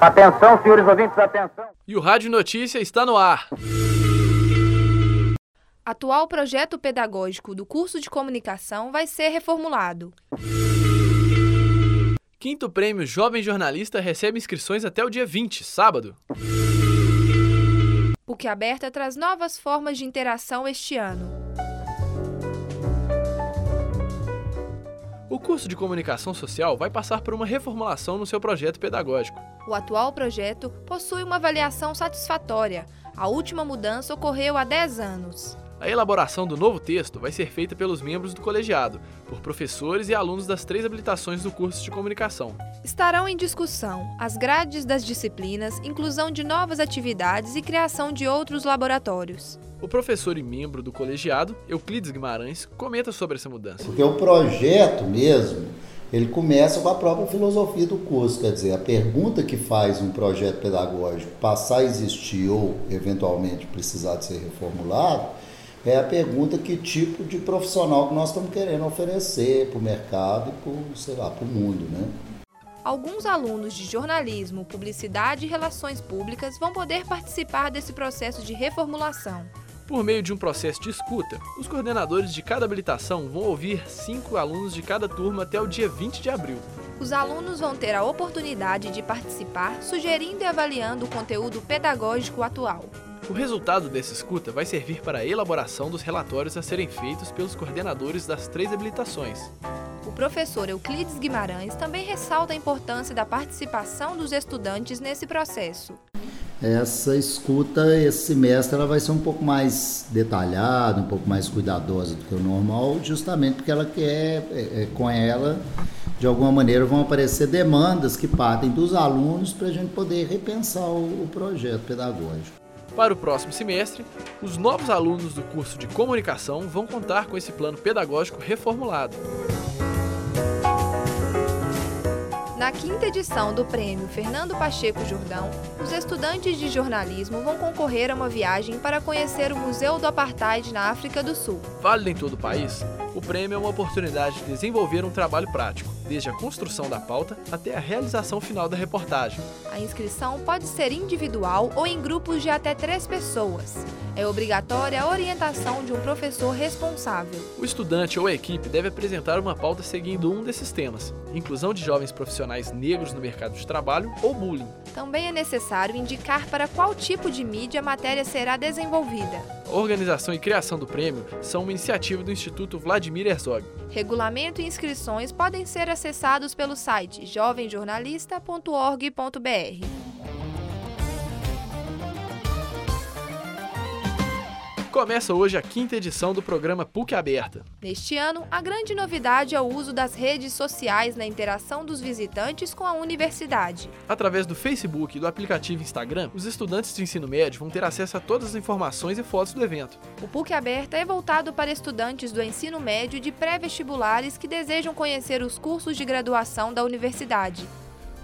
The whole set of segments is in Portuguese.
Atenção, senhores ouvintes, atenção. E o Rádio Notícia está no ar. Atual projeto pedagógico do curso de comunicação vai ser reformulado. Quinto prêmio Jovem Jornalista recebe inscrições até o dia 20, sábado. PUC Aberta traz novas formas de interação este ano. O curso de comunicação social vai passar por uma reformulação no seu projeto pedagógico. O atual projeto possui uma avaliação satisfatória. A última mudança ocorreu há 10 anos. A elaboração do novo texto vai ser feita pelos membros do colegiado, por professores e alunos das três habilitações do curso de comunicação. Estarão em discussão as grades das disciplinas, inclusão de novas atividades e criação de outros laboratórios. O professor e membro do colegiado, Euclides Guimarães, comenta sobre essa mudança. Porque o projeto mesmo, ele começa com a própria filosofia do curso, quer dizer, a pergunta que faz um projeto pedagógico passar a existir ou eventualmente precisar de ser reformulado, é a pergunta que tipo de profissional que nós estamos querendo oferecer para o mercado e para, sei lá, para o mundo, né? Alguns alunos de jornalismo, publicidade e relações públicas vão poder participar desse processo de reformulação. Por meio de um processo de escuta, os coordenadores de cada habilitação vão ouvir cinco alunos de cada turma até o dia 20 de abril. Os alunos vão ter a oportunidade de participar, sugerindo e avaliando o conteúdo pedagógico atual. O resultado dessa escuta vai servir para a elaboração dos relatórios a serem feitos pelos coordenadores das três habilitações. O professor Euclides Guimarães também ressalta a importância da participação dos estudantes nesse processo. Essa escuta, esse semestre, ela vai ser um pouco mais detalhada, um pouco mais cuidadosa do que o normal, justamente porque ela quer, é, é, com ela, de alguma maneira, vão aparecer demandas que partem dos alunos para a gente poder repensar o, o projeto pedagógico. Para o próximo semestre, os novos alunos do curso de comunicação vão contar com esse plano pedagógico reformulado. Na quinta edição do Prêmio Fernando Pacheco Jordão, os estudantes de jornalismo vão concorrer a uma viagem para conhecer o Museu do Apartheid na África do Sul. Válido em todo o país, o prêmio é uma oportunidade de desenvolver um trabalho prático, desde a construção da pauta até a realização final da reportagem. A inscrição pode ser individual ou em grupos de até três pessoas. É obrigatória a orientação de um professor responsável. O estudante ou a equipe deve apresentar uma pauta seguindo um desses temas: inclusão de jovens profissionais negros no mercado de trabalho ou bullying. Também é necessário indicar para qual tipo de mídia a matéria será desenvolvida. A organização e criação do prêmio são uma iniciativa do Instituto Vladimir Herzog. Regulamento e inscrições podem ser acessados pelo site jovemjornalista.org.br. Começa hoje a quinta edição do programa PUC Aberta. Neste ano, a grande novidade é o uso das redes sociais na interação dos visitantes com a universidade. Através do Facebook e do aplicativo Instagram, os estudantes de ensino médio vão ter acesso a todas as informações e fotos do evento. O PUC Aberta é voltado para estudantes do ensino médio de pré-vestibulares que desejam conhecer os cursos de graduação da universidade.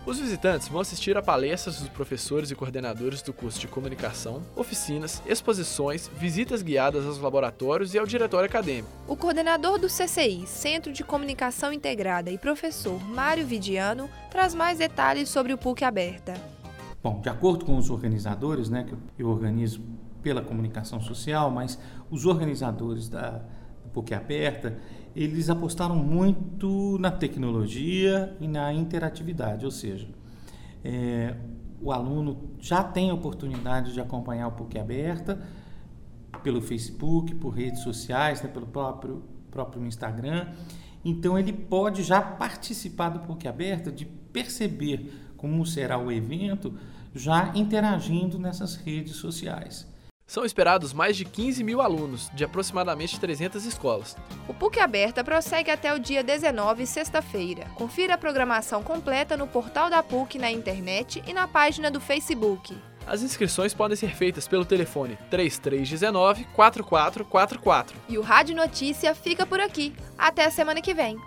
Os visitantes vão assistir a palestras dos professores e coordenadores do curso de comunicação, oficinas, exposições, visitas guiadas aos laboratórios e ao diretório acadêmico. O coordenador do CCI, Centro de Comunicação Integrada, e professor Mário Vidiano traz mais detalhes sobre o PUC Aberta. Bom, de acordo com os organizadores, né, que eu organizo pela comunicação social, mas os organizadores da PUC Aberta, eles apostaram muito na tecnologia e na interatividade, ou seja, é, o aluno já tem a oportunidade de acompanhar o PUC Aberta pelo Facebook, por redes sociais, né, pelo próprio, próprio Instagram. Então ele pode já participar do PUC Aberta, de perceber como será o evento, já interagindo nessas redes sociais. São esperados mais de 15 mil alunos, de aproximadamente 300 escolas. O PUC Aberta prossegue até o dia 19, sexta-feira. Confira a programação completa no portal da PUC na internet e na página do Facebook. As inscrições podem ser feitas pelo telefone 3319 4444. E o Rádio Notícia fica por aqui. Até a semana que vem.